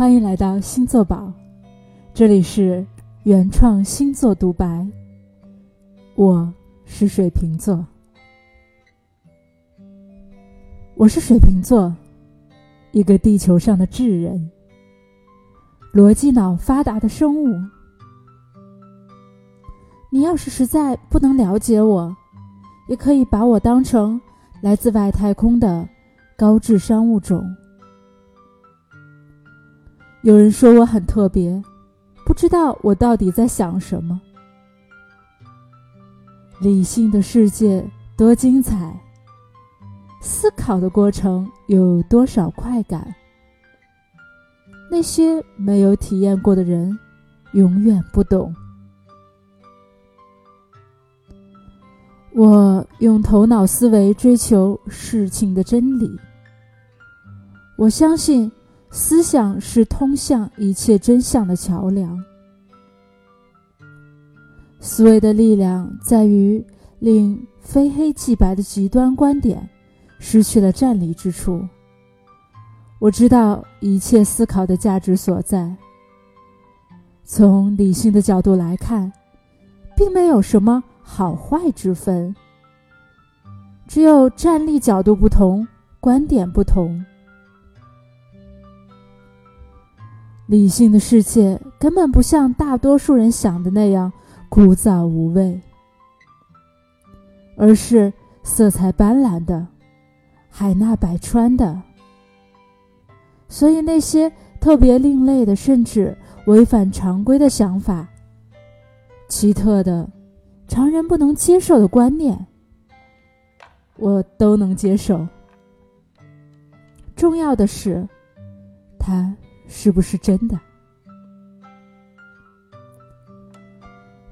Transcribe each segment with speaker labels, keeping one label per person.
Speaker 1: 欢迎来到星座宝，这里是原创星座独白。我是水瓶座，我是水瓶座，一个地球上的智人，逻辑脑发达的生物。你要是实在不能了解我，也可以把我当成来自外太空的高智商物种。有人说我很特别，不知道我到底在想什么。理性的世界多精彩，思考的过程有多少快感？那些没有体验过的人，永远不懂。我用头脑思维追求事情的真理。我相信。思想是通向一切真相的桥梁。思维的力量在于令非黑即白的极端观点失去了站立之处。我知道一切思考的价值所在。从理性的角度来看，并没有什么好坏之分，只有站立角度不同，观点不同。理性的世界根本不像大多数人想的那样枯燥无味，而是色彩斑斓的、海纳百川的。所以那些特别另类的，甚至违反常规的想法、奇特的、常人不能接受的观念，我都能接受。重要的是，它。是不是真的？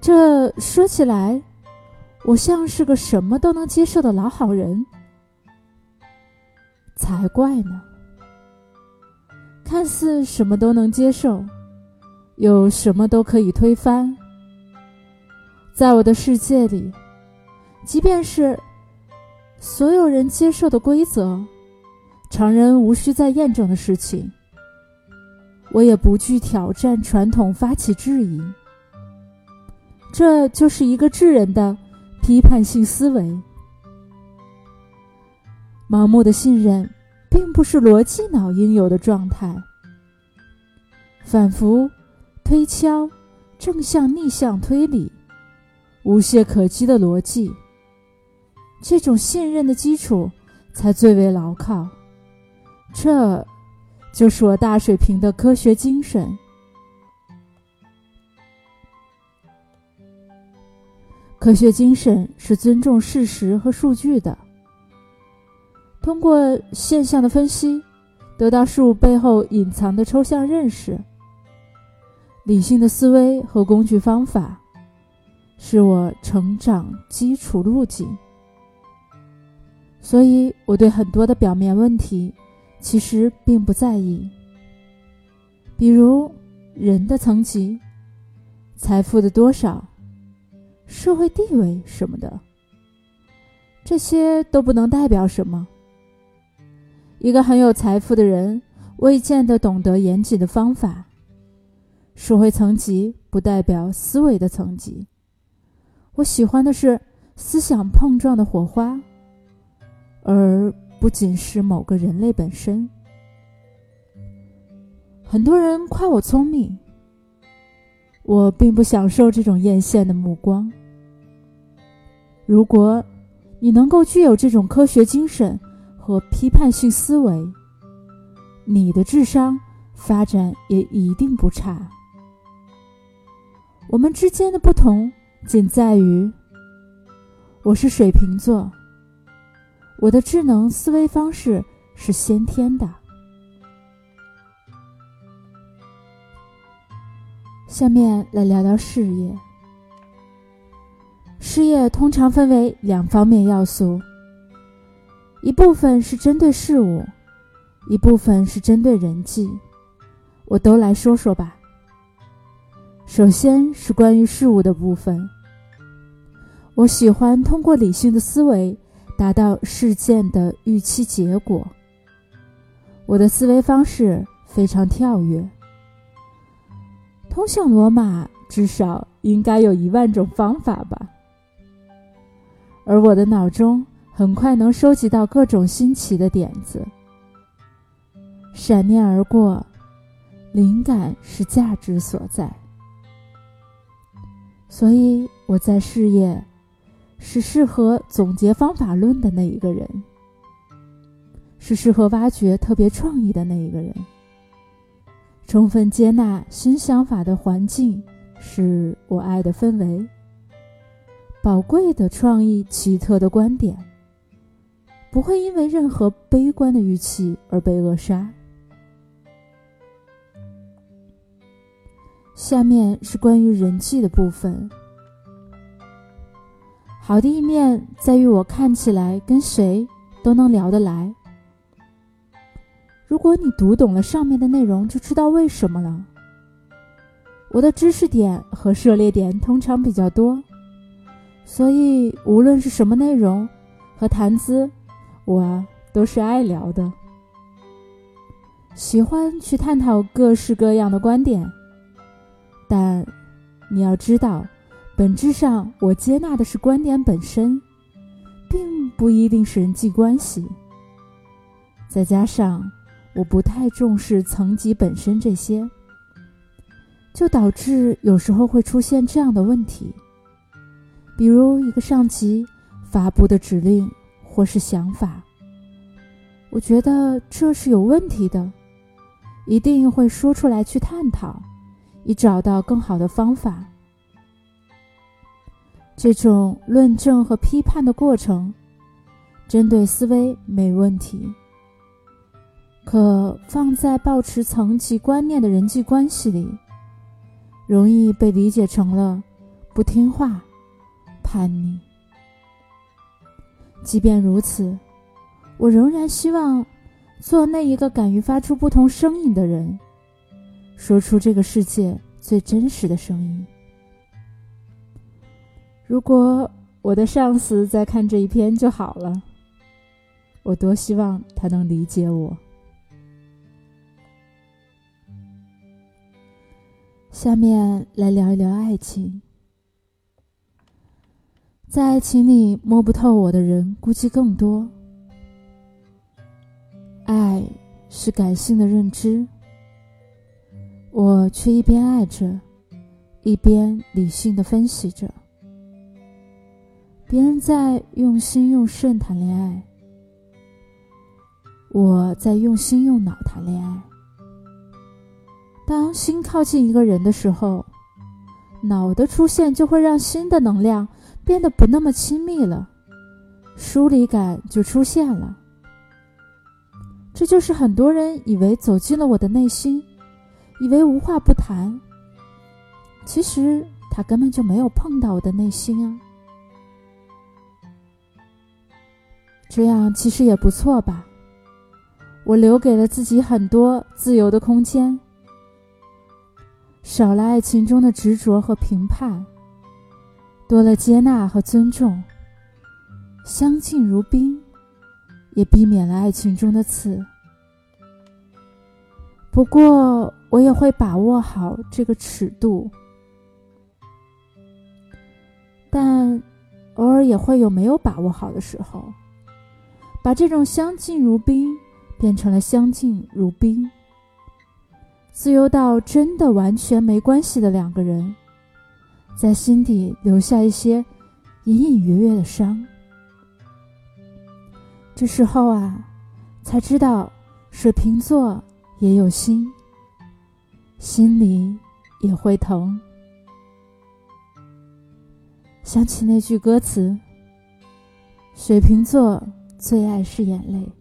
Speaker 1: 这说起来，我像是个什么都能接受的老好人，才怪呢！看似什么都能接受，又什么都可以推翻。在我的世界里，即便是所有人接受的规则，常人无需再验证的事情。我也不惧挑战传统，发起质疑。这就是一个智人的批判性思维。盲目的信任，并不是逻辑脑应有的状态。反复推敲，正向逆向推理，无懈可击的逻辑，这种信任的基础才最为牢靠。这。就是我大水平的科学精神。科学精神是尊重事实和数据的，通过现象的分析，得到事物背后隐藏的抽象认识。理性的思维和工具方法，是我成长基础路径。所以，我对很多的表面问题。其实并不在意，比如人的层级、财富的多少、社会地位什么的，这些都不能代表什么。一个很有财富的人未见得懂得严谨的方法。社会层级不代表思维的层级。我喜欢的是思想碰撞的火花，而。不仅是某个人类本身，很多人夸我聪明，我并不享受这种艳羡的目光。如果你能够具有这种科学精神和批判性思维，你的智商发展也一定不差。我们之间的不同仅在于，我是水瓶座。我的智能思维方式是先天的。下面来聊聊事业。事业通常分为两方面要素，一部分是针对事物，一部分是针对人际。我都来说说吧。首先是关于事物的部分，我喜欢通过理性的思维。达到事件的预期结果。我的思维方式非常跳跃，通向罗马至少应该有一万种方法吧。而我的脑中很快能收集到各种新奇的点子，闪念而过。灵感是价值所在，所以我在事业是适合总结方法论的那一个人，是适合挖掘特别创意的那一个人。充分接纳新想法的环境是我爱的氛围。宝贵的创意、奇特的观点，不会因为任何悲观的预期而被扼杀。下面是关于人际的部分。好的一面在于我看起来跟谁都能聊得来。如果你读懂了上面的内容，就知道为什么了。我的知识点和涉猎点通常比较多，所以无论是什么内容和谈资，我都是爱聊的，喜欢去探讨各式各样的观点。但你要知道，本质上我接纳的是观点本身，并不一定是人际关系。再加上我不太重视层级本身这些，就导致有时候会出现这样的问题：比如一个上级发布的指令或是想法，我觉得这是有问题的，一定会说出来去探讨。以找到更好的方法。这种论证和批判的过程，针对思维没问题，可放在抱持层级观念的人际关系里，容易被理解成了不听话、叛逆。即便如此，我仍然希望做那一个敢于发出不同声音的人。说出这个世界最真实的声音。如果我的上司在看这一篇就好了，我多希望他能理解我。下面来聊一聊爱情。在爱情里摸不透我的人估计更多。爱是感性的认知。我却一边爱着，一边理性的分析着。别人在用心用肾谈恋爱，我在用心用脑谈恋爱。当心靠近一个人的时候，脑的出现就会让心的能量变得不那么亲密了，疏离感就出现了。这就是很多人以为走进了我的内心。以为无话不谈，其实他根本就没有碰到我的内心啊。这样其实也不错吧。我留给了自己很多自由的空间，少了爱情中的执着和评判，多了接纳和尊重，相敬如宾，也避免了爱情中的刺。不过，我也会把握好这个尺度，但偶尔也会有没有把握好的时候，把这种相敬如宾变成了相敬如宾，自由到真的完全没关系的两个人，在心底留下一些隐隐约约的伤。这时候啊，才知道水瓶座。也有心，心里也会疼。想起那句歌词：“水瓶座最爱是眼泪。”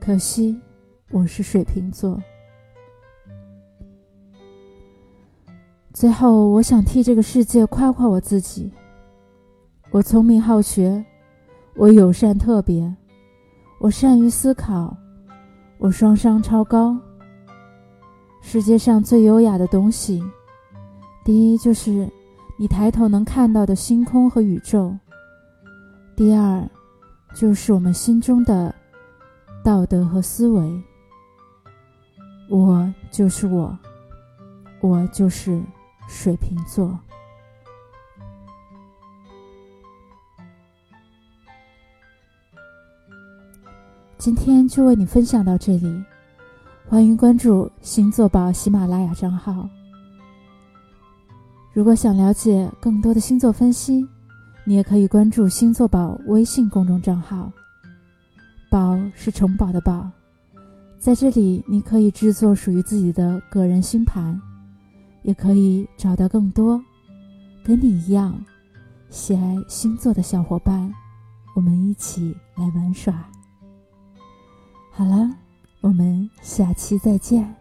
Speaker 1: 可惜我是水瓶座。最后，我想替这个世界夸夸我自己：我聪明好学，我友善特别，我善于思考。我双商超高。世界上最优雅的东西，第一就是你抬头能看到的星空和宇宙；第二，就是我们心中的道德和思维。我就是我，我就是水瓶座。今天就为你分享到这里，欢迎关注星座宝喜马拉雅账号。如果想了解更多的星座分析，你也可以关注星座宝微信公众账号。宝是城堡的宝，在这里你可以制作属于自己的个人星盘，也可以找到更多跟你一样喜爱星座的小伙伴，我们一起来玩耍。好了，我们下期再见。